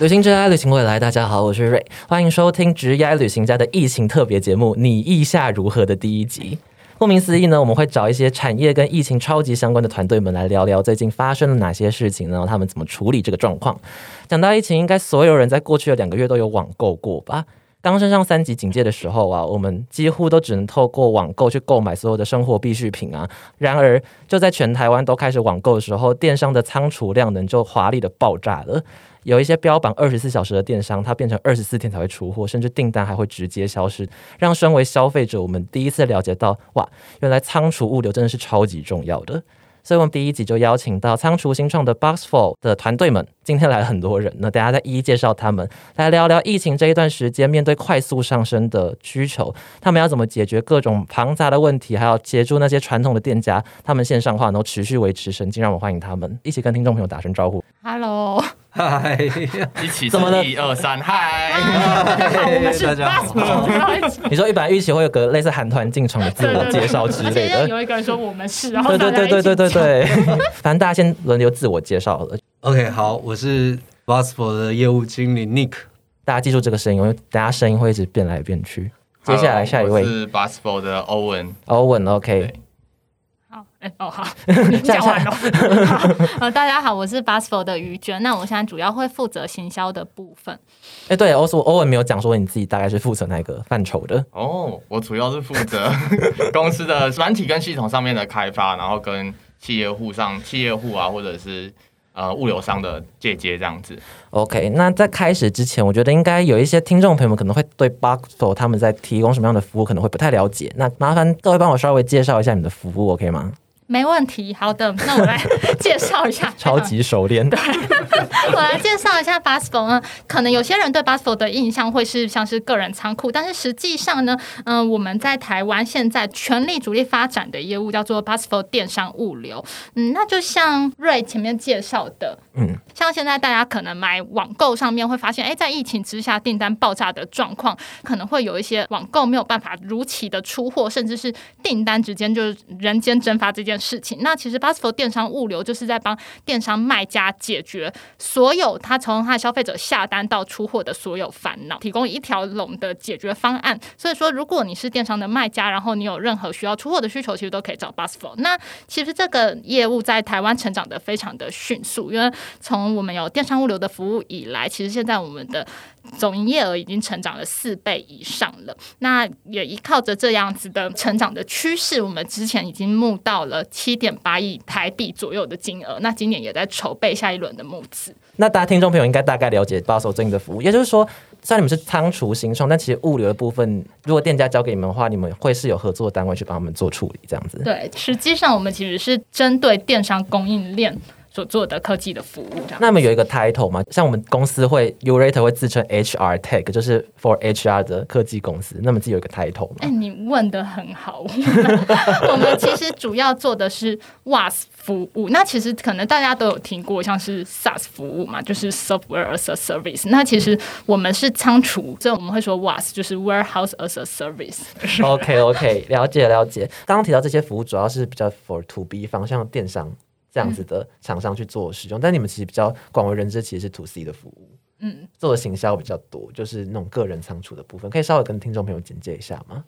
旅行之爱，旅行未来。大家好，我是瑞，欢迎收听《职业旅行家》的疫情特别节目《你意下如何》的第一集。顾名思义呢，我们会找一些产业跟疫情超级相关的团队们来聊聊最近发生了哪些事情，然后他们怎么处理这个状况。讲到疫情，应该所有人在过去的两个月都有网购过吧？刚升上三级警戒的时候啊，我们几乎都只能透过网购去购买所有的生活必需品啊。然而，就在全台湾都开始网购的时候，电商的仓储量能就华丽的爆炸了。有一些标榜二十四小时的电商，它变成二十四天才会出货，甚至订单还会直接消失，让身为消费者我们第一次了解到，哇，原来仓储物流真的是超级重要的。所以，我们第一集就邀请到仓储新创的 Boxful 的团队们，今天来了很多人，那大家再一一介绍他们，来聊聊疫情这一段时间面对快速上升的需求，他们要怎么解决各种庞杂的问题，还要协助那些传统的店家，他们线上化能够持续维持生机。让我们欢迎他们，一起跟听众朋友打声招呼。Hello，嗨，一起怎么了一二三，嗨！好，我们是大家你说一般预期会有个类似韩团进场的自我介绍之类的，有一个人说我们是，然后对对对对对对反正大家先轮流自我介绍了。OK，好，我是 Bossful 的业务经理 Nick。大家记住这个声音，因为大家声音会一直变来变去。接下来下一位是 Basketball 的 Owen。欧文，OK，对好，哎、哦好，讲完了。好呃，大家好，我是 Bassful 的于娟。那我现在主要会负责行销的部分。哎，对，欧欧文没有讲说你自己大概是负责哪个范畴的。哦，我主要是负责 公司的软体跟系统上面的开发，然后跟企业户上企业户啊，或者是呃物流商的借接这样子。OK，那在开始之前，我觉得应该有一些听众朋友们可能会对 Boxful 他们在提供什么样的服务可能会不太了解。那麻烦各位帮我稍微介绍一下你的服务，OK 吗？没问题，好的，那我来介绍一下。超级熟练。我来介绍一下 Bassful 呢，可能有些人对 Bassful 的印象会是像是个人仓库，但是实际上呢，嗯、我们在台湾现在全力主力发展的业务叫做 Bassful 电商物流。嗯，那就像瑞前面介绍的，嗯，像现在大家可能买网购上面会发现，哎，在疫情之下订单爆炸的状况，可能会有一些网购没有办法如期的出货，甚至是订单之间就是人间蒸发这件事情。那其实 Bustful 电商物流就是在帮电商卖家解决所有他从他消费者下单到出货的所有烦恼，提供一条龙的解决方案。所以说，如果你是电商的卖家，然后你有任何需要出货的需求，其实都可以找 Bustful。那其实这个业务在台湾成长的非常的迅速，因为从我们有电商物流的服务以来，其实现在我们的总营业额已经成长了四倍以上了。那也依靠着这样子的成长的趋势，我们之前已经募到了七点八亿台币左右的金额。那今年也在筹备下一轮的募资。那大家听众朋友应该大概了解 Boxful 最近的服务，也就是说，虽然你们是仓储新创，但其实物流的部分，如果店家交给你们的话，你们会是有合作单位去帮他们做处理，这样子。对，实际上我们其实是针对电商供应链所做的科技的服务，这样。那么有一个 title 吗？像我们公司会 Urate 会自称 HR Tech，就是 for HR 的科技公司。那么自己有一个 title 哎、吗？你问的很好。我们其实主要做的是 WAS 服务。那其实可能大家都有听过，像是 SaaS 服务嘛，就是 Software as a Service。那其实我们是仓储，所以我们会说 WAS 就是 Warehouse as a Service。OK OK，了解了解。刚刚提到这些服务主要是比较 for to B 方向电商这样子的厂商去做使用，但你们其实比较广为人知，其实是 to C 的服务。嗯，做的行销比较多，就是那种个人仓储的部分，可以稍微跟听众朋友简介一下吗？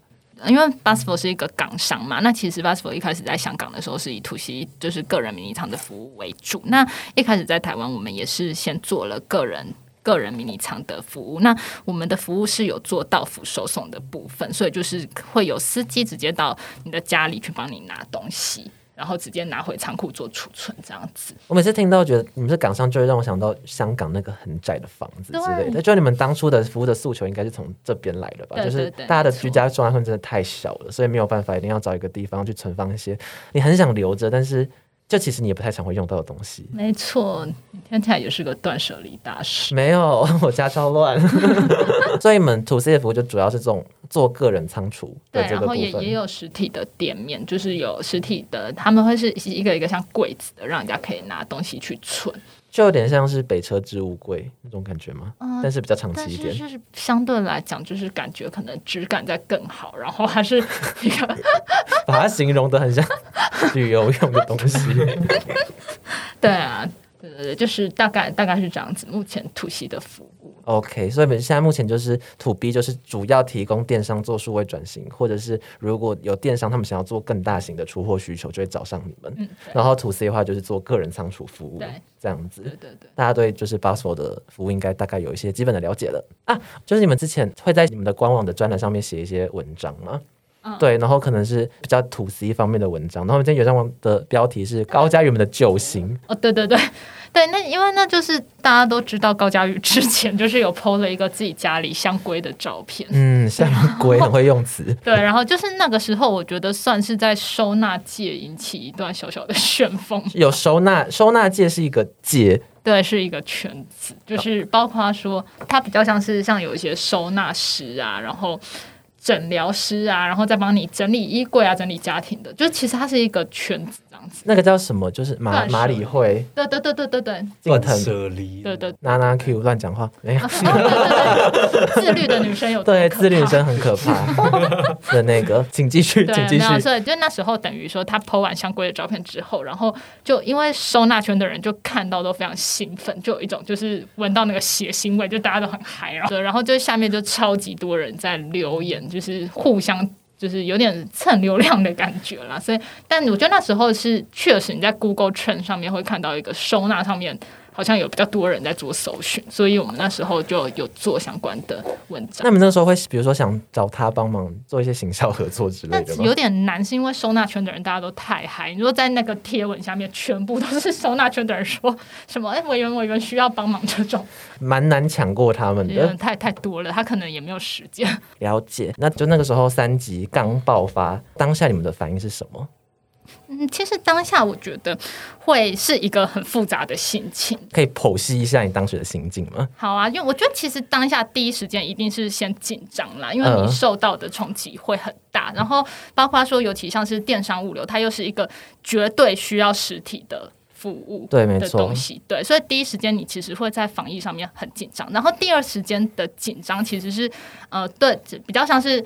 因为 Bassful 是一个港商嘛，那其实 Bassful 一开始在香港的时候是以 to C 就是个人迷你仓的服务为主。那一开始在台湾，我们也是先做了个人。个人迷你仓的服务，那我们的服务是有做到府收送的部分，所以就是会有司机直接到你的家里去帮你拿东西，然后直接拿回仓库做储存，这样子。我每次听到觉得你们是港商，就会让我想到香港那个很窄的房子之类的。就你们当初的服务的诉求，应该是从这边来的吧？对就是大家的居家状况真的太小了，所以没有办法，一定要找一个地方去存放一些你很想留着，但是就其实你也不太常会用到的东西。没错，你听起来也是个断舍离大师。没有，我家超乱。所以你们 to C 的服务就主要是这种做个人仓储的对，然后也也。有实体的店面，就是有实体的，他们会是一个一个像柜子的，让人家可以拿东西去存。就有点像是北车置物柜那种感觉吗？嗯但是比较长期一点。是就是相对来讲，就是感觉可能质感在更好，然后还是一个 把它形容的很像 旅游用的东西。对啊，对对对，对，就是大概大概是这样子。目前土系的服务，OK，所以我们现在目前就是土 B 就是主要提供电商做数位转型，或者是如果有电商他们想要做更大型的出货需求，就会找上你们。嗯，然后土 C 的话就是做个人仓储服务对，这样子对。对对。大家对就是 Busful 的服务应该大概有一些基本的了解了啊。就是你们之前会在你们的官网的专栏上面写一些文章吗？嗯对，然后可能是比较土 C 方面的文章，然后今天有张的标题是高佳宇们的救星，哦，对对对对，那因为那就是大家都知道高佳宇之前就是有 PO 了一个自己家里香龟的照片，嗯，香龟很会用词，对，然后就是那个时候，我觉得算是在收纳界引起一段小小的旋风。有收纳收纳界是一个界，对，是一个圈子，就是包括说，它比较像是像有一些收纳师啊，然后诊疗师啊，然后再帮你整理衣柜啊，整理家庭的，就其实它是一个全样子。那个叫什么？就是马马里会、对对对对对对断近藤、舍离，对对，娜娜 Q 乱讲话，没有。哦对对对，自律的女生有多对，自律女生很可怕 的那个，请继续，请继对，没有，续。所以就那时候等于说他 PO 完香龟的照片之后，然后就因为收纳圈的人就看到都非常兴奋，就有一种就是闻到那个血腥味，就大家都很嗨，然后对然后就下面就超级多人在留言，就是互相。就是有点蹭流量的感觉啦，所以，但我觉得那时候是确实你在 Google Trend 上面会看到一个收纳上面好像有比较多人在做搜寻，所以我们那时候就有做相关的文章那。你们那时候会，比如说想找他帮忙做一些行销合作之类的吗？有点难，是因为收纳圈的人大家都太嗨。你说在那个贴文下面，全部都是收纳圈的人说什么“哎、委员委员需要帮忙”这种，蛮难抢过他们的。太太多了，他可能也没有时间。了解，那就那个时候三级刚爆发，当下你们的反应是什么？嗯，其实当下我觉得会是一个很复杂的心情。可以剖析一下你当时的心境吗？好啊，因为我觉得其实当下第一时间一定是先紧张啦，因为嗯你受到的冲击会很大，然后包括说，尤其像是电商物流，它又是一个绝对需要实体的。服务的对没错东西，对，所以第一时间你其实会在防疫上面很紧张，然后第二时间的紧张其实是呃，对，比较像是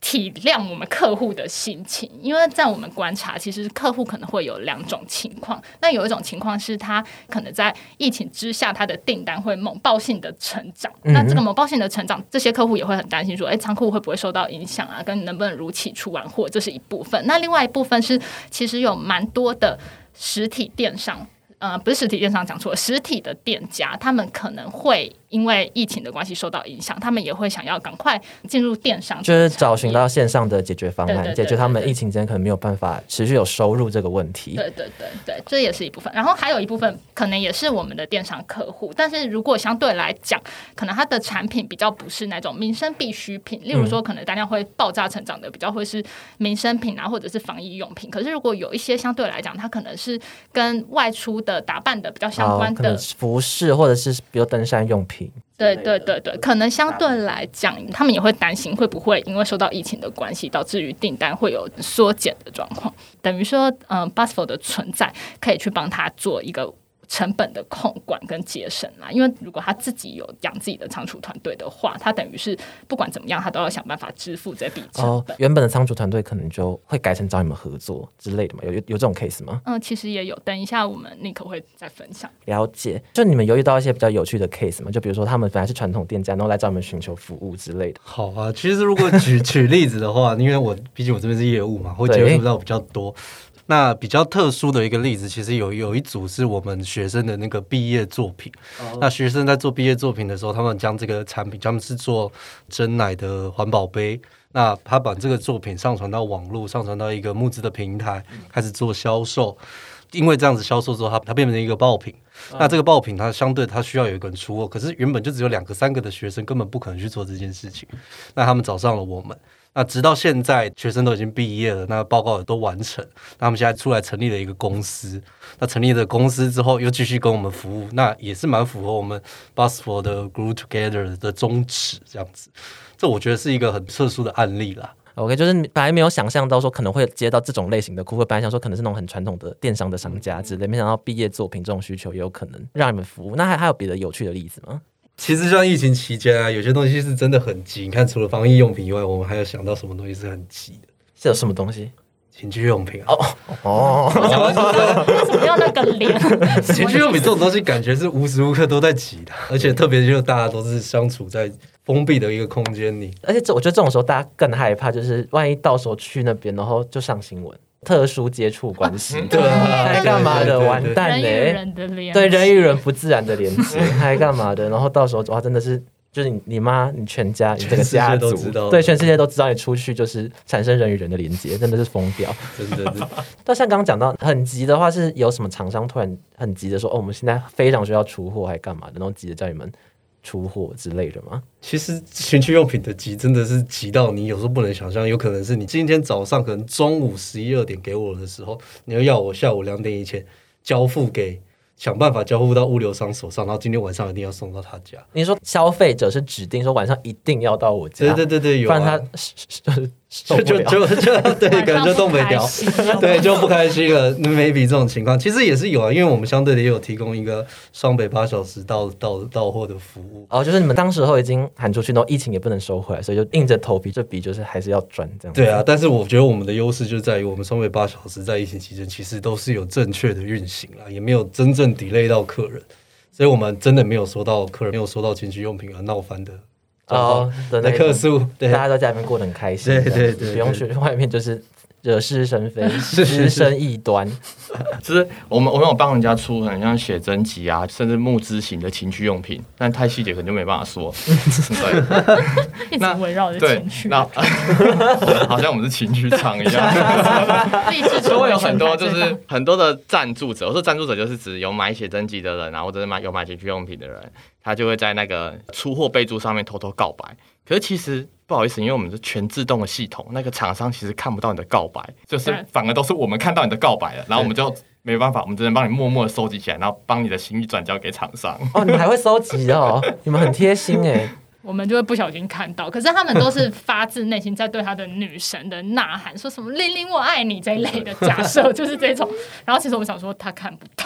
体谅我们客户的心情，因为在我们观察，其实客户可能会有两种情况。那有一种情况是他可能在疫情之下，他的订单会猛爆性的成长。嗯那这个猛爆性的成长，这些客户也会很担心说，哎，仓库会不会受到影响啊？跟能不能如期出完货，这是一部分。那另外一部分是，其实有蛮多的实体电商。呃，不是实体电商讲错了，实体的店家他们可能会因为疫情的关系受到影响，他们也会想要赶快进入电商，就是找寻到线上的解决方案，对对对解决他们疫情间可能没有办法持续有收入这个问题。对对对对，这也是一部分。然后还有一部分可能也是我们的电商客户，但是如果相对来讲，可能它的产品比较不是那种民生必需品，例如说可能单量会爆炸成长的，比较会是民生品啊，或者是防疫用品。可是如果有一些相对来讲，它可能是跟外出的打扮的比较相关的能服饰或者是比如登山用品。对对对对，可能相对来讲，他们也会担心会不会因为受到疫情的关系，导致于订单会有缩减的状况。等于说，嗯、b u s f o 的存在可以去帮他做一个。成本的控管跟节省啦，因为如果他自己有养自己的仓储团队的话，他等于是不管怎么样，他都要想办法支付这笔成哦本。，原本的仓储团队可能就会改成找你们合作之类的嘛？有有有这种 case 吗？嗯，其实也有，等一下我们 Nick 会再分享。了解，就你们有遇到一些比较有趣的 case 吗？就比如说他们本来是传统店家，然后来找你们寻求服务之类的。好啊，其实如果举 举例子的话，因为我毕竟我这边是业务嘛，会接对触到比较多。那比较特殊的一个例子，其实有有一组是我们学生的那个毕业作品。那学生在做毕业作品的时候，他们将这个产品，他们是做真奶的环保杯。那他把这个作品上传到网络，上传到一个募资的平台，开始做销售。因为这样子销售之后，它它变成一个爆品。那这个爆品它相对它需要有一个人出货，可是原本就只有两个、三个的学生根本不可能去做这件事情。那他们找上了我们。那直到现在，学生都已经毕业了，那报告也都完成。那他们现在出来成立了一个公司。那成立了公司之后，又继续跟我们服务，那也是蛮符合我们 Busfor 的 Grow Together 的宗旨，这样子。这我觉得是一个很特殊的案例啦。OK，就是你本来没有想象到说可能会接到这种类型的顾客，本来想说可能是那种很传统的电商的商家之类，没想到毕业作品这种需求也有可能让你们服务。那还还有别的有趣的例子吗？其实像疫情期间啊，有些东西是真的很急。你看，除了防疫用品以外，我们还有想到什么东西是很急的。是有什么东西？情趣用品啊。哦，为什么要那个脸？情趣用品这种东西，感觉是无时无刻都在挤的，而且特别就是大家都是相处在封闭的一个空间里。而且这我觉得这种时候大家更害怕，就是万一到时候去那边，然后就上新闻，特殊接触关系，对啊还干嘛的？完蛋人与嘞！人的脸，对人与人不自然的连接，还干嘛的？然后到时候哇，真的是就是你你妈、你全家、你这个家族全世界都知道，对全世界都知道你出去就是产生人与人的连接，真的是疯掉。真的是，但像刚刚讲到很急的话，是有什么厂商突然很急的说，哦，我们现在非常需要出货，还干嘛的？然后急着叫你们出货之类的吗？其实情趣用品的急真的是急到你有时候不能想象，有可能是你今天早上可能中午十一二点给我的时候，你要要我下午两点以前交付给。想办法交付到物流商手上，然后今天晚上一定要送到他家。你说消费者是指定说晚上一定要到我家，对对对对，有、啊，不然他就是受不就。就就就对，晚可能就东北调，对，就不开心了。那 maybe 这种情况其实也是有啊，因为我们相对的也有提供一个双北八小时到到到货的服务。哦，就是你们当时候已经喊出去，然后疫情也不能收回来，所以就硬着头皮，这笔就是还是要赚这样。对啊，，但是我觉得我们的优势就在于我们双北八小时在疫情期间其实都是有正确的运行啦，也没有真正 delay 到客人，所以我们真的没有收到客人没有收到情趣用品而闹翻的哦的的那种客诉。对大家在家里面过得很开心，对对对子不用去外面就是惹是生非、滋生异端。就是我们我们有帮人家出很像写真集啊，甚至募资型的情趣用品，但太细节可能就没办法说。对一直围绕着对情，绪，那好像我们是情趣厂一样。励志就会有很多就是很多的赞助者，我说赞助者就是指有买写真集的人啊，或者是买有买情趣用品的人，他就会在那个出货备注上面偷偷告白。可是其实不好意思，因为我们是全自动的系统，那个厂商其实看不到你的告白，就是反而都是我们看到你的告白了，然后我们就没办法，我们只能帮你默默的收集起来，然后帮你的心意转交给厂商。哦，你们还会收集哦，你们很贴心哎。我们就会不小心看到，可是他们都是发自内心在对他的女神的呐喊，说什么“玲玲我爱你”这一类的假设，就是这种。然后其实我们想说他看不到，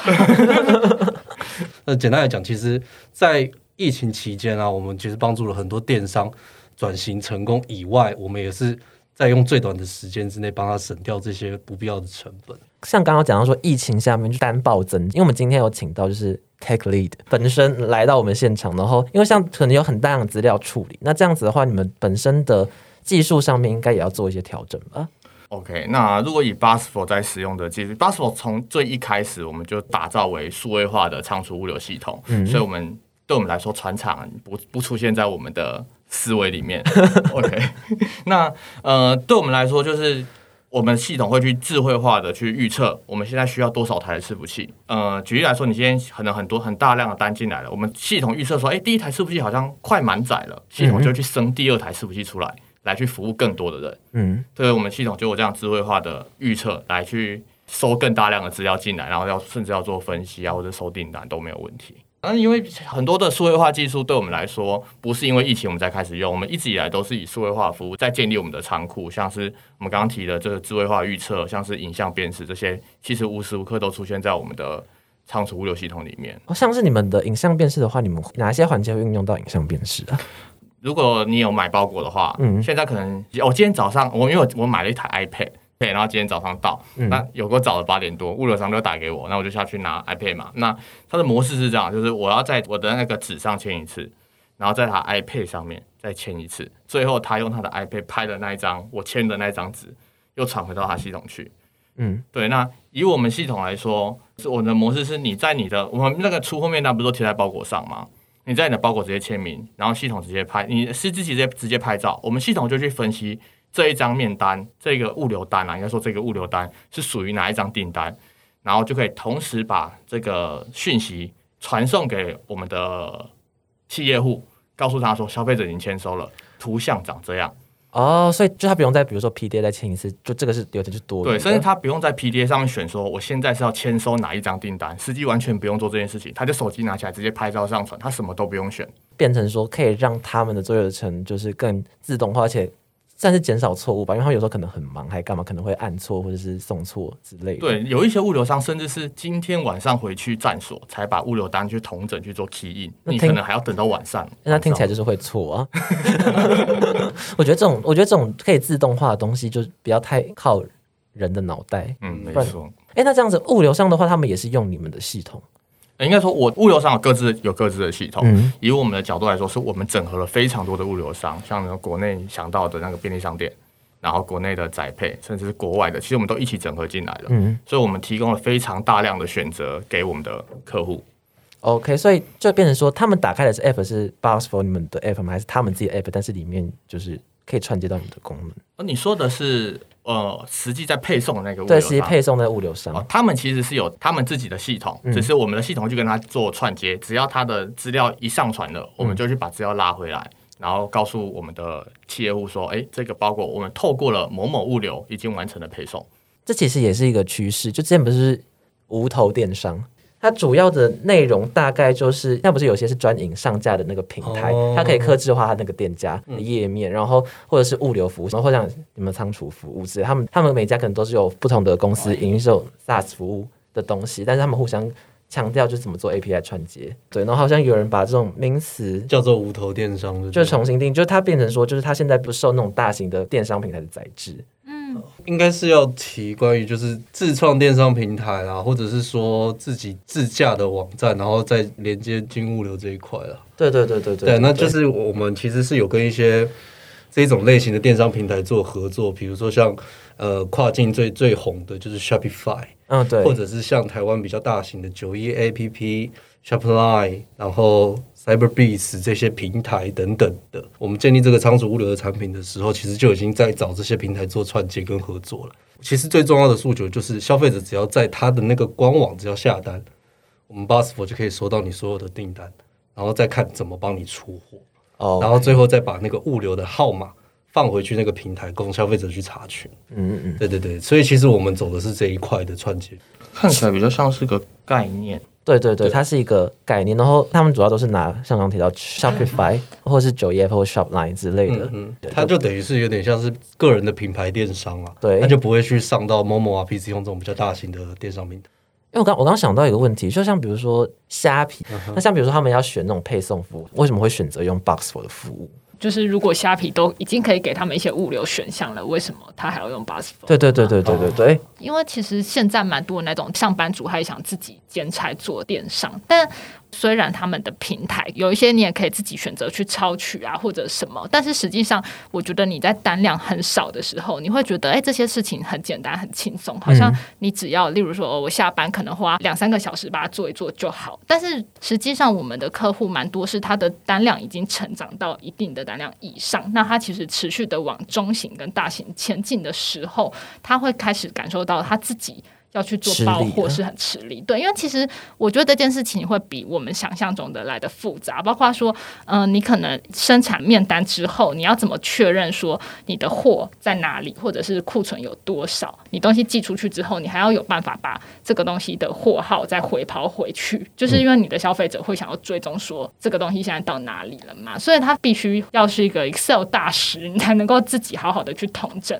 那简单来讲，其实，在疫情期间啊，我们其实帮助了很多电商转型成功以外，我们也是在用最短的时间之内帮他省掉这些不必要的成本。像刚刚讲到说，疫情下面就单暴增，因为我们今天有请到就是 Take Lead 本身来到我们现场，然后因为像可能有很大量的资料处理，那这样子的话，你们本身的技术上面应该也要做一些调整吧？OK，那如果以 Busful 在使用的技术，Busful 从最一开始我们就打造为数位化的仓储物流系统，嗯所以我们对我们来说，船厂不不出现在我们的思维里面。OK，那呃，对我们来说就是。我们系统会去智慧化的去预测我们现在需要多少台的伺服器。呃，举例来说，你今天可能很多很大量的单进来了，我们系统预测说，哎，第一台伺服器好像快满载了，系统就去升第二台伺服器出来，来去服务更多的人。嗯，对我们系统就有这样智慧化的预测，来去收更大量的资料进来，然后要甚至要做分析啊，或者收订单都没有问题。那因为很多的数位化技术对我们来说，不是因为疫情我们才开始用，我们一直以来都是以数位化服务在建立我们的仓库，像是我们刚刚提的这个智慧化预测，像是影像辨识这些，其实无时无刻都出现在我们的仓储物流系统里面。哦，像是你们的影像辨识的话，你们哪些环节会运用到影像辨识啊？如果你有买包裹的话，嗯现在可能我、今天早上我因为我我买了一台 iPad。对，然后今天早上到，嗯那有个早的八点多，物流商就打给我，那我就下去拿 iPad 嘛。那它的模式是这样，就是我要在我的那个纸上签一次，然后在他 iPad 上面再签一次，最后他用他的 iPad 拍的那一张我签的那一张纸，又传回到他系统去。嗯，对，那以我们系统来说，是我的模式是你在你的我们那个出货面单不是都贴在包裹上吗？你在你的包裹直接签名，然后系统直接拍，你是自己直接直接拍照，我们系统就去分析这一张面单，这个物流单啊，应该说这个物流单是属于哪一张订单，然后就可以同时把这个讯息传送给我们的企业户，告诉他说消费者已经签收了，图像长这样。哦，所以就他不用再比如说 PDA 再签一次，就这个是流程是多对，甚至他不用在 PDA 上面选说我现在是要签收哪一张订单，司机完全不用做这件事情，他就手机拿起来直接拍照上传，他什么都不用选。变成说可以让他们的作业流程就是更自动化，而且算是减少错误吧，因为他们有时候可能很忙，还干嘛，可能会按错或者是送错之类的。，对，有一些物流商甚至是今天晚上回去站所才把物流单去统整去做 key in，你可能还要等到晚上。那他听起来就是会错啊。我觉得这种，我觉得这种可以自动化的东西，就是不要太靠人的脑袋。嗯，没错。哎，那这样子物流上的话，他们也是用你们的系统。应该说，我物流商有各自有各自的系统。嗯以我们的角度来说，是我们整合了非常多的物流商，像呢国内想到的那个便利商店，然后国内的宅配，甚至是国外的，其实我们都一起整合进来了。嗯所以我们提供了非常大量的选择给我们的客户。，OK，所以就变成说，他们打开的是 App 是 Box for 你们的 App 吗？还是他们自己的 App？但是里面就是可以串接到你们的功能？而你说的是呃，实际在配送的那个物对，流商。实际配送的物流商。哦，他们其实是有他们自己的系统，嗯只是我们的系统去跟他做串接，只要他的资料一上传了，我们就去把资料拉回来，然后告诉我们的企业户说，哎，这个包裹我们透过了某某物流已经完成了配送。这其实也是一个趋势。就之前不是无头电商，它主要的内容大概就是，那不是有些是专营上架的那个平台，哦。它可以克制化它那个店家的页面，然后或者是物流服务，然后或像你们仓储服务之类，他们他们每家可能都是有不同的公司营售 SaaS 服务的东西，但是他们互相。强调就是怎么做 API 串接，对，然后好像有人把这种名词叫做无头电商的，就重新定，就是它变成说，就是它现在不受那种大型的电商平台的宰制，嗯，应该是要提关于就是自创电商平台啊，或者是说自己自驾的网站，然后再连接金物流这一块了。对对对对对，那就是我们其实是有跟一些这种类型的电商平台做合作，比如说像呃跨境最最红的就是 Shopify，嗯对，或者是像台湾比较大型的九一 APP、Shopline，然后 CyberBeats 这些平台等等的，我们建立这个仓储物流的产品的时候，其实就已经在找这些平台做串接跟合作了。其实最重要的诉求就是，消费者只要在他的那个官网只要下单，我们 Busfor 就可以收到你所有的订单，然后再看怎么帮你出货，哦，然后最后再把那个物流的号码放回去那个平台，供消费者去查询。嗯嗯嗯，对对对，所以其实我们走的是这一块的串接。看起来比较像是个概念。对对对，它是一个概念，然后他们主要都是拿像刚刚提到 Shopify 或者是九页或 Shopline 之类的，嗯对，它就等于是有点像是个人的品牌电商啊，对。它就不会去上到 Momo 啊、PC 用这种比较大型的电商平台。因为我刚我刚想到一个问题，就像比如说虾皮，嗯那像比如说他们要选那种配送服务，为什么会选择用 Box for 的服务？就是如果虾皮都已经可以给他们一些物流选项了，为什么他还要用 Busful？对对对对对对对，因为其实现在蛮多那种上班族还想自己兼差做电商，但虽然他们的平台有一些你也可以自己选择去抄取啊或者什么，但是实际上我觉得你在单量很少的时候，你会觉得哎这些事情很简单很轻松，好像你只要例如说、哦、我下班可能花两三个小时把它做一做就好，但是实际上我们的客户蛮多是他的单量已经成长到一定的单量以上，那他其实持续的往中型跟大型前进的时候，他会开始感受到他自己。要去做吃力了包货是很吃力，对，因为其实我觉得这件事情会比我们想象中的来的复杂，包括说，嗯、你可能生产面单之后，你要怎么确认说你的货在哪里，或者是库存有多少？你东西寄出去之后，你还要有办法把这个东西的货号再回跑回去，就是因为你的消费者会想要追踪说这个东西现在到哪里了嘛，所以他必须要是一个 Excel 大师，你才能够自己好好的去统整。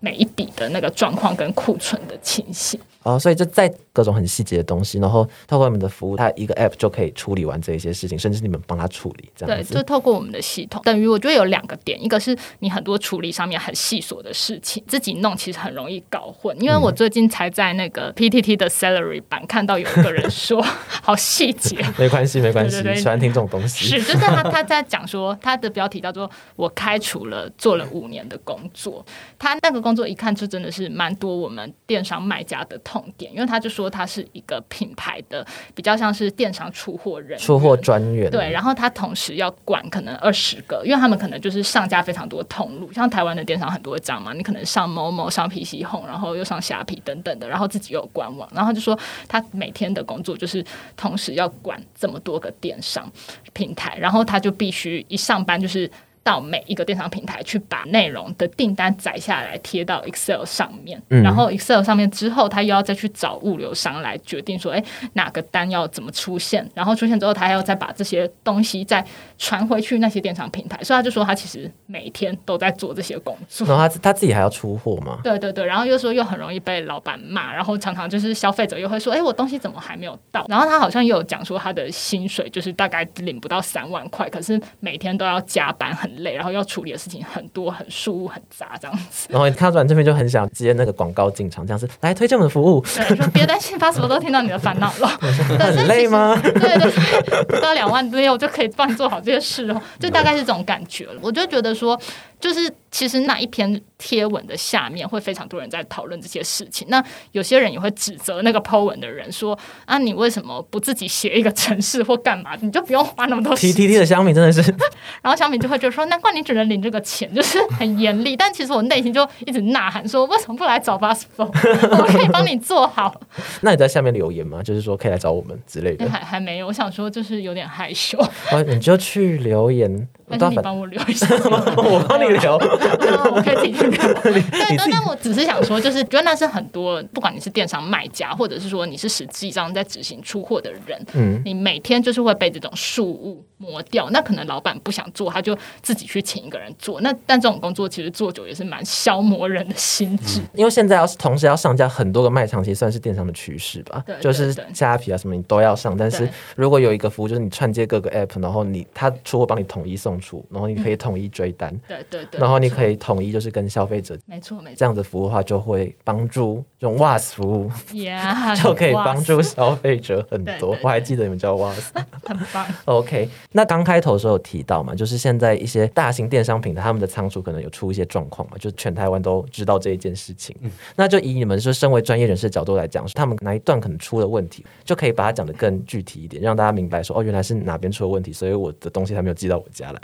每一笔的那个状况跟库存的情形，哦，所以就在各种很细节的东西，然后透过我们的服务，它一个 App 就可以处理完这一些事情，甚至你们帮他处理这样对，子。就透过我们的系统，等于我觉得有两个点，一个是你很多处理上面很细琐的事情，自己弄其实很容易搞混。因为我最近才在那个 PTT 的 Salary 版看到有一个人说，好细节，没关系，没关系，对对对喜欢听这种东西。是，就是他他在讲说，他的标题叫做“我开除了做了五年的工作”，他那个工作一看就真的是蛮多我们电商卖家的痛点，因为他就说他是一个品牌的比较像是电商出货人，出货专员，对，然后他同时要管可能二十个，因为他们可能就是上架非常多通路，像台湾的电商很多张嘛，你可能上某某、上 PC Home，然后又上虾皮等等的，然后自己又有官网，然后就说他每天的工作就是同时要管这么多个电商平台，然后他就必须一上班就是。到每一个电商平台去把内容的订单载下来贴到 Excel 上面，嗯然后 Excel 上面之后，他又要再去找物流商来决定说，哎，哪个单要怎么出现，然后出现之后，他还要再把这些东西再传回去那些电商平台，所以他就说他其实每天都在做这些工作。然后他他自己还要出货嘛？对对对，然后又说又很容易被老板骂，然后常常就是消费者又会说，哎，我东西怎么还没有到？然后他好像又有讲说他的薪水就是大概领不到三万块，可是每天都要加班，很累，然后要处理的事情很多，很事务很杂这样子。然后你看到转这边就很想接那个广告进场，这样子来推荐我们的服务，对，说别担心，把什么都听到你的烦恼了。很累吗？对对对，不到两万六就可以帮你做好这些事哦，就大概是这种感觉了。我就觉得说。就是其实那一篇贴文的下面会非常多人在讨论这些事情，那有些人也会指责那个 Po 文的人说啊，你为什么不自己写一个城市或干嘛？你就不用花那么多。T T T 的香米真的是，然后香米就会觉得说，难怪你只能领这个钱，就是很严厉。但其实我内心就一直呐喊说，为什么不来找 b s f o 我可以帮你做好。那你在下面留言吗？就是说可以来找我们之类的。还还没有，我想说就是有点害羞。啊，你就去留言。那你帮我留一下，我帮你留，我可以自己留。对，但我只是想说，就是觉得那是很多，不管你是电商卖家，或者是说你是实际上在执行出货的人，嗯，你每天就是会被这种事务磨掉。那可能老板不想做，他就自己去请一个人做。那但这种工作其实做久也是蛮消磨人的心智。因为现在要是同时要上架很多个卖场，其实算是电商的趋势吧。对，就是虾皮啊什么你都要上。但是如果有一个服务，就是你串接各个 app，然后你他出货帮你统一送出，然后你可以统一追单，对对对，然后你可以统一就是跟消费者，没错没错，这样子服务的话就会帮助用 WAS 服务，Yeah，就可以帮助消费者很多。我还记得你们叫 WAS，很棒。OK，那刚开头的时候有提到嘛，就是现在一些大型电商平台他们的仓储可能有出一些状况嘛，就全台湾都知道这一件事情。那就以你们说身为专业人士的角度来讲，他们哪一段可能出了问题，就可以把它讲得更具体一点，让大家明白说哦，原来是哪边出了问题，所以我的东西还没有寄到我家来。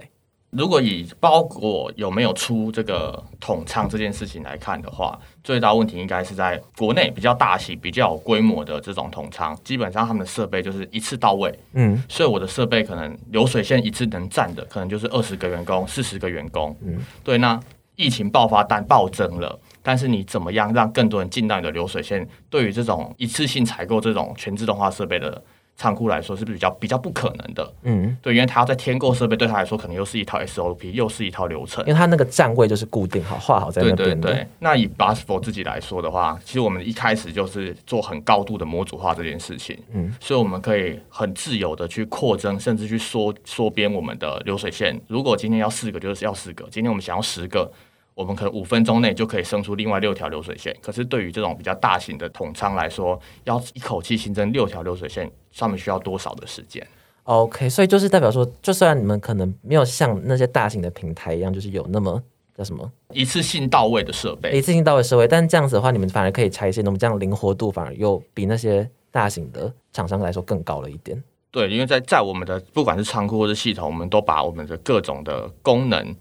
如果以包裹有没有出这个统仓这件事情来看的话，最大问题应该是在国内比较大型、比较有规模的这种统仓，基本上他们的设备就是一次到位。嗯，所以我的设备可能流水线一次能占的可能就是二十个员工、四十个员工。嗯，对。那疫情爆发单暴增了，但是你怎么样让更多人进到你的流水线？对于这种一次性采购这种全自动化设备的。仓库来说是比较比较不可能的，嗯，对，因为他要在添购设备，对他来说可能又是一套 SOP，又是一套流程，因为他那个站位就是固定好画好在那边对，那以 Busfor 自己来说的话，其实我们一开始就是做很高度的模组化这件事情，嗯，所以我们可以很自由的去扩增，甚至去缩缩编我们的流水线。如果今天要四个，就是要四个；今天我们想要十个。我们可能五分钟内就可以生出另外六条流水线，可是对于这种比较大型的统仓来说，要一口气新增六条流水线，上面需要多少的时间？OK，所以就是代表说，就算你们可能没有像那些大型的平台一样，就是有那么叫什么一次性到位的设备，一次性到位设备，但这样子的话，你们反而可以拆卸，那么这样灵活度反而又比那些大型的厂商来说更高了一点。对，因为在在我们的不管是仓库或者系统，我们都把我们的各种的功能。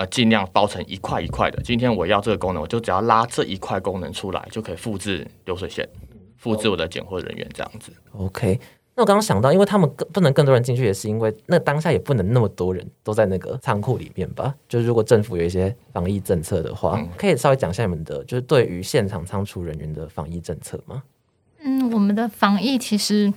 呃，尽量包成一块一块的。今天我要这个功能，我就只要拉这一块功能出来，就可以复制流水线，复制我的拣货人员这样子。OK，那我刚刚想到，因为他们更不能更多人进去，也是因为那当下也不能那么多人都在那个仓库里面吧？就是如果政府有一些防疫政策的话，可以稍微讲一下你们的，就是对于现场仓储人员的防疫政策吗？嗯，我们的防疫其实。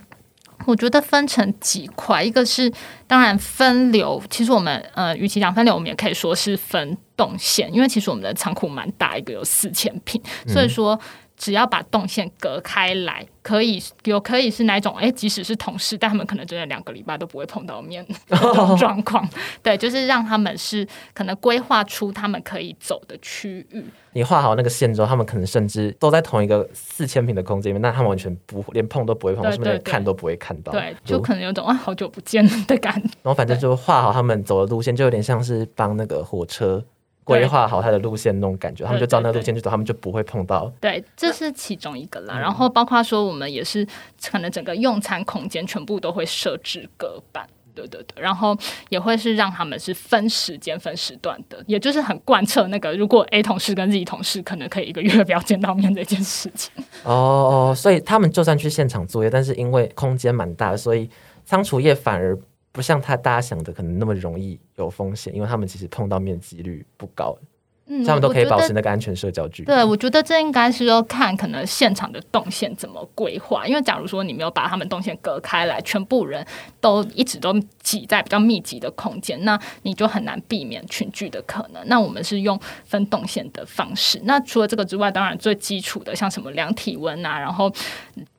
我觉得分成几块，一个是当然分流，其实我们呃，与其讲分流，我们也可以说是分动线，因为其实我们的仓库蛮大，一个有四千平，所以说只要把动线隔开来，可以有可以是哪种？哎，即使是同事，但他们可能真的两个礼拜都不会碰到面 状况，对，就是让他们是可能规划出他们可以走的区域。你画好那个线之后，他们可能甚至都在同一个四千平的空间里面，那他们完全不连碰都不会碰，是不是连看都不会看到？对，就可能有种啊好久不见的感觉。然后反正就画好他们走的路线，就有点像是帮那个火车规划好他的路线那种感觉，他们就照那个路线去走，他们就不会碰到。对，这是其中一个啦。然后包括说，我们也是可能整个用餐空间全部都会设置隔板。对对对，然后也会是让他们是分时间、分时段的，也就是很贯彻那个，如果 A 同事跟 Z 同事可能可以一个月不要见到面这件事情。哦哦，所以他们就算去现场作业，但是因为空间蛮大，所以仓储业反而不像他大家想的可能那么容易有风险，因为他们其实碰到面几率不高。嗯他们都可以保持那个安全社交距离。对，我觉得这应该是要看可能现场的动线怎么规划，因为假如说你没有把他们动线隔开来，全部人都一直都挤在比较密集的空间，那你就很难避免群聚的可能。那我们是用分动线的方式。那除了这个之外，当然最基础的像什么量体温啊，然后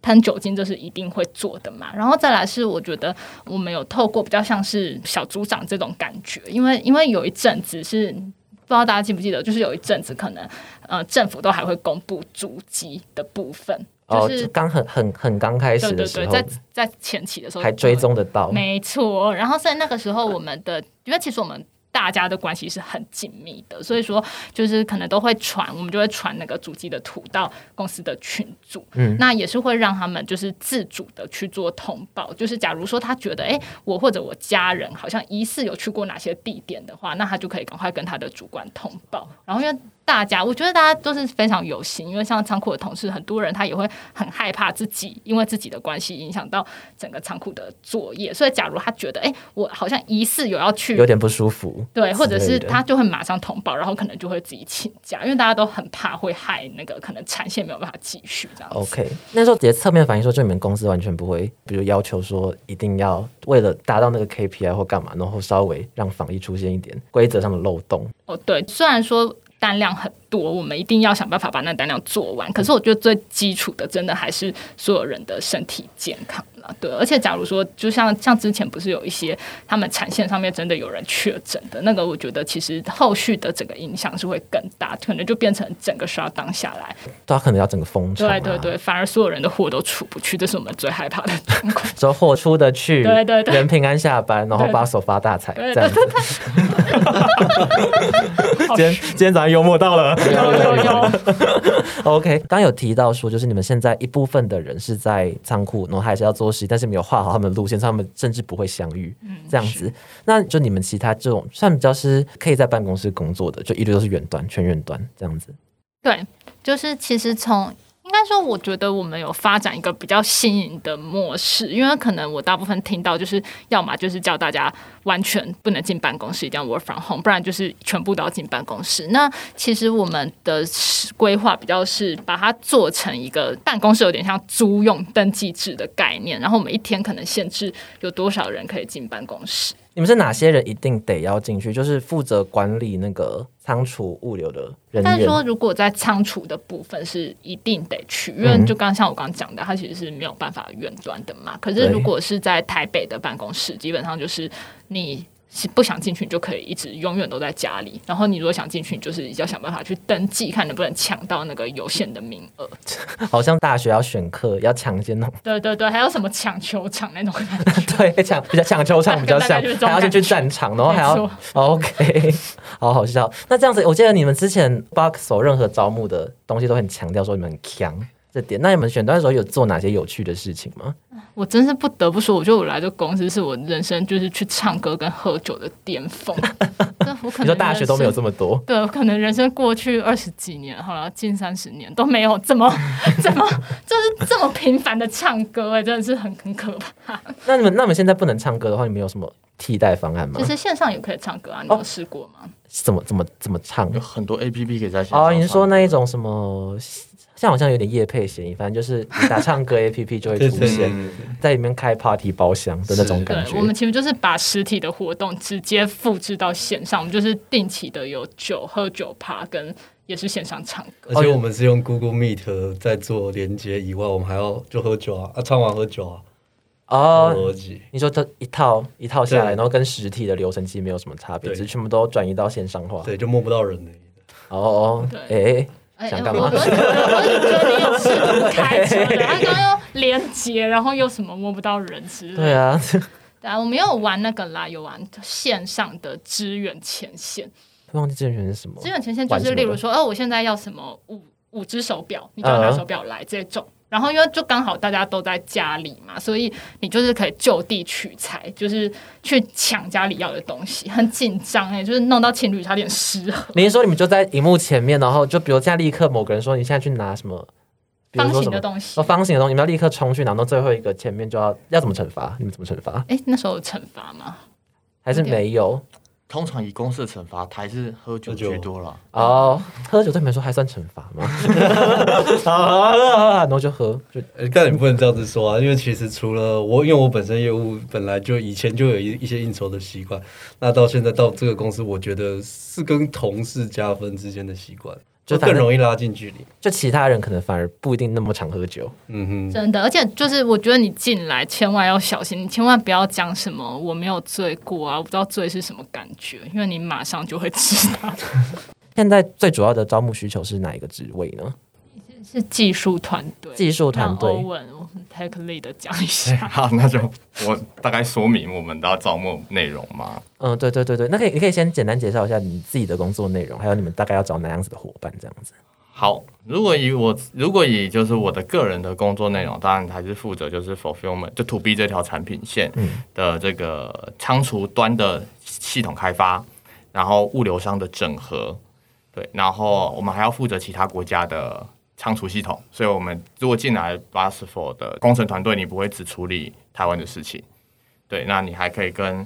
喷酒精，这是一定会做的嘛。然后再来是我觉得我们有透过比较像是小组长这种感觉，因为因为有一阵子是。不知道大家记不记得，就是有一阵子可能呃政府都还会公布主机的部分，哦，就是、就刚很很很刚开始的时候，在在前期的时候还追踪得到。没错，然后在那个时候，我们的因为其实我们大家的关系是很紧密的，所以说就是可能都会传，我们就会传那个主机的图到公司的群组，嗯那也是会让他们就是自主的去做通报。就是假如说他觉得，哎，我或者我家人好像疑似有去过哪些地点的话，那他就可以赶快跟他的主管通报。然后因为大家，我觉得大家都是非常有心，因为像仓库的同事，很多人他也会很害怕自己因为自己的关系影响到整个仓库的作业，所以假如他觉得，哎，我好像疑似有要去有点不舒服，对，或者是他就会马上通报，然后可能就会自己请假，因为大家都很怕会害那个可能产线没有办法继续这样子。OK，那时候直接侧面反映说，就你们公司完全不会，比如要求说一定要为了达到那个 KPI 或干嘛，然后稍微让防疫出现一点规则上的漏洞。哦，对，虽然说单量很多，我们一定要想办法把那单量做完，可是我觉得最基础的，真的还是所有人的身体健康了。对，而且假如说，就像像之前不是有一些他们产线上面真的有人确诊的那个，我觉得其实后续的整个影响是会更大，可能就变成整个刷当下来。对他可能要整个封城、啊，对对对，反而所有人的货都出不去，这是我们最害怕的状况。说货出得去，对对对人平安下班，然后对把手发大财，对这样子。今天今天早上幽默到了。有有有，OK，刚刚有提到说，就是你们现在一部分的人是在仓库，然后还是要做实习，但是没有画好他们的路线，所以他们甚至不会相遇，这样子。那就你们其他这种算比较是可以在办公室工作的，就一律都是远端，全远端这样子。对，就是其实从应该说，我觉得我们有发展一个比较新颖的模式，因为可能我大部分听到就是，要么就是叫大家完全不能进办公室，一定要 work from home，不然就是全部都要进办公室。那其实我们的规划比较是把它做成一个办公室，有点像租用登记制的概念，然后我们一天可能限制有多少人可以进办公室。你们是哪些人一定得要进去？就是负责管理那个仓储物流的人员。但是说，如果在仓储的部分是一定得去，因为嗯就刚刚像我刚刚讲的，它其实是没有办法远端的嘛。可是如果是在台北的办公室，基本上就是你。是不想进去，你就可以一直永远都在家里。然后你如果想进去，你就是要想办法去登记，看能不能抢到那个有限的名额。好像大学要选课，要抢先那种，对对对，还有什么抢球场那种感觉。对，抢比较抢球场比较像还要先去战场，然后还要 OK，好好笑。那这样子，我记得你们之前 Box 有任何招募的东西都很强调说你们很强这点。那你们选段的时候有做哪些有趣的事情吗？我真是不得不说，我觉得我来这公司是我人生就是去唱歌跟喝酒的巅峰。这我可能你说大学都没有这么多，对，我可能人生过去二十几年，好了，近三十年都没有这么 这么就是这么频繁的唱歌、哎，真的是很很可怕。那你们那你们现在不能唱歌的话，你们有什么替代方案吗其？实线上也可以唱歌啊，你哦有试过吗？怎么怎么怎么唱有？很多 A P P 可以在线上哦，你是说那一种什么？像好像有点夜配嫌疑，反正就是你打唱歌 A P P 就会出对对现，嗯在里面开 party 包厢的那种感觉。我们其实就是把实体的活动直接复制到线上，我们就是定期的有酒喝酒趴跟也是线上唱歌。而且我们是用 Google Meet 在做连接以外，我们还要就喝酒啊，啊，唱完喝酒啊，哦，逻辑。你说这一套一套下来，然后跟实体的流程其实没有什么差别，对只是全部都转移到线上化。对，就摸不到人了。哦哦，对哎，哎想干嘛我我我我是觉得你有试图开车然后刚刚又连接，然后又什么摸不到人之类的。对啊，对啊，我们有玩那个啦，有玩线上的支援前线。忘记支援前线是什么支？援前线就是例如说，哦，我现在要什么五五只手表，你就要拿嗯手表来这种。然后因为就刚好大家都在家里嘛，所以你就是可以就地取材，就是去抢家里要的东西，很紧张哎，就是弄到情侣差点失和。你是说你们就在荧幕前面，然后就比如现在立刻某个人说你现在去拿什么，方形的东西哦，，方形的东西，你们要立刻冲去，然后最后一个前面就要要怎么惩罚？你们怎么惩罚？哎，那时候有惩罚吗？还是没有？通常以公司的惩罚，还是喝酒居多了。哦，喝酒对你们来说还算惩罚吗？然后就喝，但你不能这样子说啊，因为其实除了我，因为我本身业务本来就以前就有一一些应酬的习惯，那到现在到这个公司，我觉得是跟同事加分之间的习惯，就更容易拉近距离。就其他人可能反而不一定那么常喝酒。嗯哼，真的，而且就是我觉得你进来千万要小心，你千万不要讲什么我没有醉过啊，我不知道醉是什么感觉，因为你马上就会知道 现在最主要的招募需求是哪一个职位呢？是技术团队。技术团队让欧文我们 take lead 讲一下。好，那就我大概说明我们的招募内容嘛。嗯，对对对对，那可以你可以先简单介绍一下你自己的工作内容，还有你们大概要找哪样子的伙伴这样子。好，如果以我如果以就是我的个人的工作内容，当然还是负责就是 fulfillment 就 to B 这条产品线的这个仓储端的系统开发，然后物流商的整合，对，然后我们还要负责其他国家的仓储系统，所以我们如果进来 b u s f o r 的工程团队，你不会只处理台湾的事情，对，那你还可以跟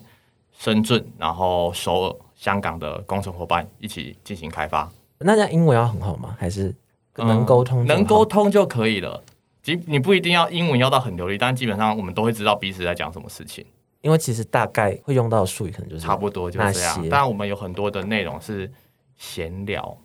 深圳、然后首尔、香港的工程伙伴一起进行开发。那这样英文要很好吗？还是能沟通、嗯能沟？通就可以了。即你不一定要英文要到很流利，但基本上我们都会知道彼此在讲什么事情，因为其实大概会用到的术语可能就是差不多就是这样些。当然，我们有很多的内容是闲聊，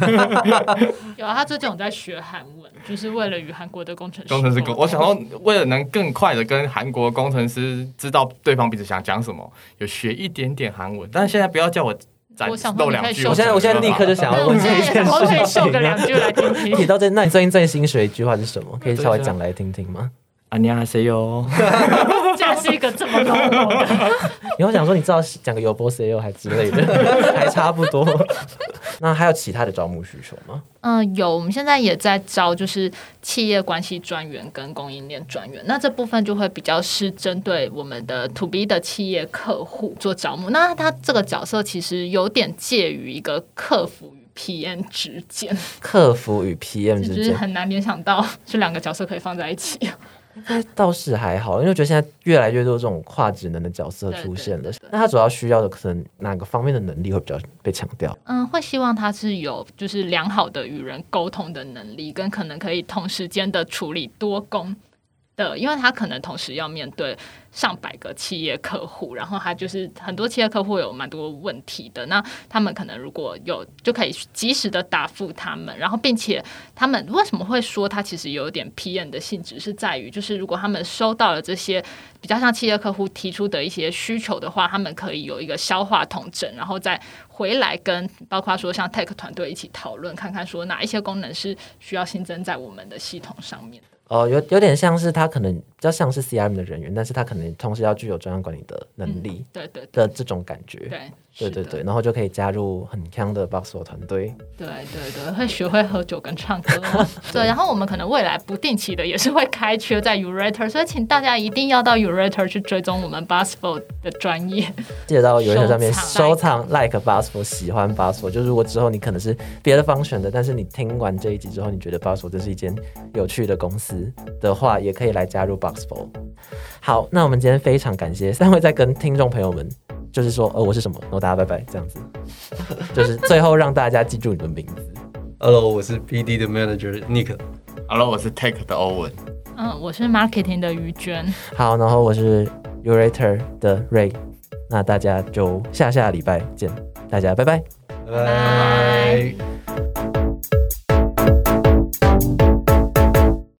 有啊，他最近有在学韩文，就是为了与韩国的工程师工程师沟。我想要，为了能更快的跟韩国工程师知道对方彼此想讲什么，有学一点点韩文。但是现在不要叫我展我露两句，我现在我现在立刻就想要问这一件事情秀个两句来听听。提到这，那你最近最新学一句话是什么？可以稍微讲来听听吗？啊，你好谁哟？竟然是一个这么 low 的，你会想说你知道讲个有波 C O 还之类的，还差不多。那还有其他的招募需求吗？嗯，有，我们现在也在招，就是企业关系专员跟供应链专员。那这部分就会比较是针对我们的 to B 的企业客户做招募。那他这个角色其实有点介于一个客服与 PM 之间，客服与 PM 之间，是很难联想到这两个角色可以放在一起。倒是还好，因为我觉得现在越来越多这种跨职能的角色出现了对对对。那他主要需要的可能哪个方面的能力会比较被强调？嗯，会希望他是有就是良好的与人沟通的能力，跟可能可以同时间的处理多工的，因为他可能同时要面对上百个企业客户，然后他就是很多企业客户有蛮多问题的，那他们可能如果有就可以及时的答复他们，然后并且他们为什么会说他其实有点 PM 的性质，是在于就是如果他们收到了这些比较像企业客户提出的一些需求的话，他们可以有一个消化统整，然后再回来跟包括说像 Tech 团队一起讨论，看看说哪一些功能是需要新增在我们的系统上面的。哦，有有点像是他可能比较像是 CRM 的人员，但是他可能同时要具有专案管理的能力对对对的这种感觉。对对对对，然后就可以加入很强的 Boxful 团队。对对对，会学会喝酒跟唱歌。对，然后我们可能未来不定期的也是会开缺在 Urator，所以请大家一定要到 Urator 去追踪我们 Busful 的专业。记得到有人上面收收藏 like Boxful，喜欢 Boxful。就如果之后你可能是别的方选的，但是你听完这一集之后，你觉得 Boxful 这是一间有趣的公司的话，也可以来加入 Boxful。好，那我们今天非常感谢三位在跟听众朋友们，就是说，呃，我是什么，然后大家拜拜，这样子，就是最后让大家记住你的名字。Hello，我是 PD 的 manager Nick。Hello，我是 Tech 的欧文。嗯，我是 Marketing 的于娟。好，然后我是 Urator 的 Ray，那大家就下下礼拜见，大家拜拜。拜拜。